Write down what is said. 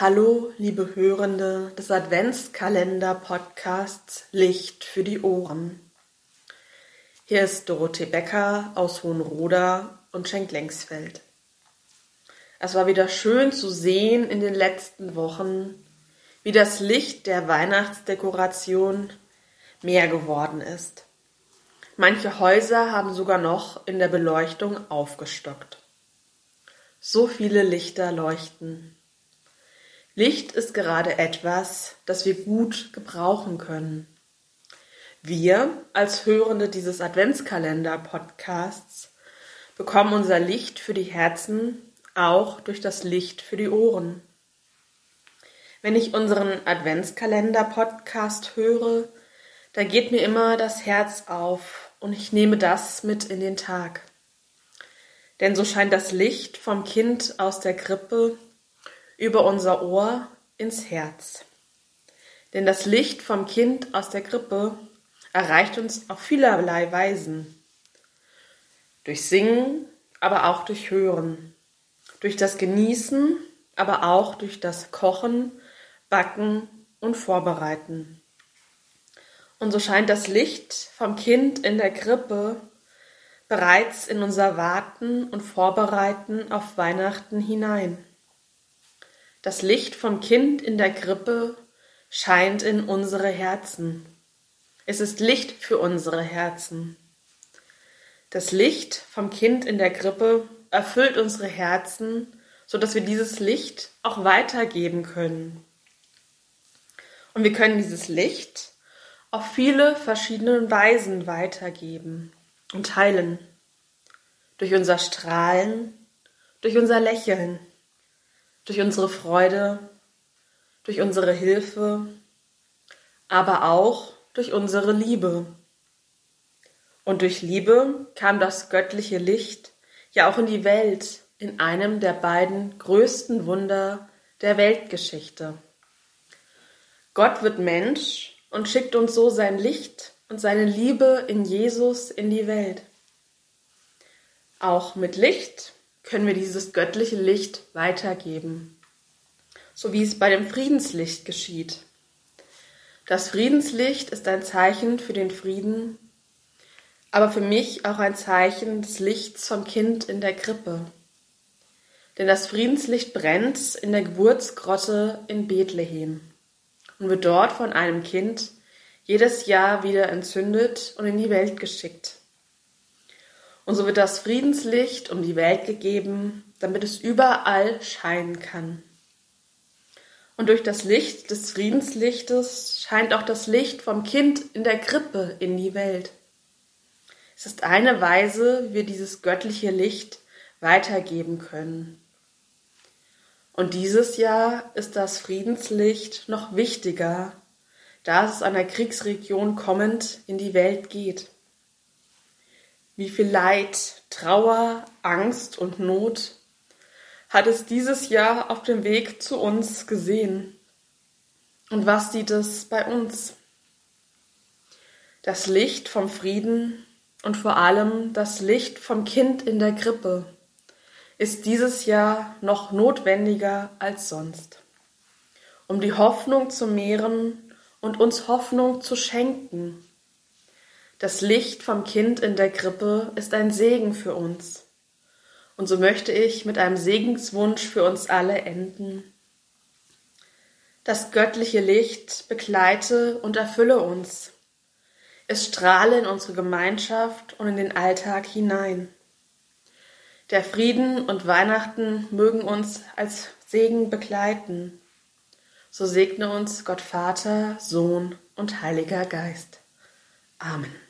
Hallo, liebe Hörende des Adventskalender-Podcasts Licht für die Ohren. Hier ist Dorothee Becker aus Hohenroda und Schenklengsfeld. Es war wieder schön zu sehen in den letzten Wochen, wie das Licht der Weihnachtsdekoration mehr geworden ist. Manche Häuser haben sogar noch in der Beleuchtung aufgestockt. So viele Lichter leuchten. Licht ist gerade etwas, das wir gut gebrauchen können. Wir als Hörende dieses Adventskalender-Podcasts bekommen unser Licht für die Herzen auch durch das Licht für die Ohren. Wenn ich unseren Adventskalender-Podcast höre, da geht mir immer das Herz auf und ich nehme das mit in den Tag. Denn so scheint das Licht vom Kind aus der Krippe über unser Ohr ins Herz. Denn das Licht vom Kind aus der Krippe erreicht uns auf vielerlei Weisen. Durch Singen, aber auch durch Hören. Durch das Genießen, aber auch durch das Kochen, Backen und Vorbereiten. Und so scheint das Licht vom Kind in der Krippe bereits in unser Warten und Vorbereiten auf Weihnachten hinein. Das Licht vom Kind in der Krippe scheint in unsere Herzen. Es ist Licht für unsere Herzen. Das Licht vom Kind in der Krippe erfüllt unsere Herzen, so dass wir dieses Licht auch weitergeben können. Und wir können dieses Licht auf viele verschiedene Weisen weitergeben und teilen. Durch unser Strahlen, durch unser Lächeln, durch unsere Freude, durch unsere Hilfe, aber auch durch unsere Liebe. Und durch Liebe kam das göttliche Licht ja auch in die Welt in einem der beiden größten Wunder der Weltgeschichte. Gott wird Mensch und schickt uns so sein Licht und seine Liebe in Jesus in die Welt. Auch mit Licht können wir dieses göttliche Licht weitergeben, so wie es bei dem Friedenslicht geschieht. Das Friedenslicht ist ein Zeichen für den Frieden, aber für mich auch ein Zeichen des Lichts vom Kind in der Krippe. Denn das Friedenslicht brennt in der Geburtsgrotte in Bethlehem und wird dort von einem Kind jedes Jahr wieder entzündet und in die Welt geschickt. Und so wird das Friedenslicht um die Welt gegeben, damit es überall scheinen kann. Und durch das Licht des Friedenslichtes scheint auch das Licht vom Kind in der Krippe in die Welt. Es ist eine Weise, wie wir dieses göttliche Licht weitergeben können. Und dieses Jahr ist das Friedenslicht noch wichtiger, da es aus einer Kriegsregion kommend in die Welt geht wie viel Leid, Trauer, Angst und Not hat es dieses Jahr auf dem Weg zu uns gesehen? Und was sieht es bei uns? Das Licht vom Frieden und vor allem das Licht vom Kind in der Krippe ist dieses Jahr noch notwendiger als sonst, um die Hoffnung zu mehren und uns Hoffnung zu schenken das Licht vom Kind in der Krippe ist ein Segen für uns. Und so möchte ich mit einem Segenswunsch für uns alle enden. Das göttliche Licht begleite und erfülle uns. Es strahle in unsere Gemeinschaft und in den Alltag hinein. Der Frieden und Weihnachten mögen uns als Segen begleiten. So segne uns Gott Vater, Sohn und Heiliger Geist. Amen.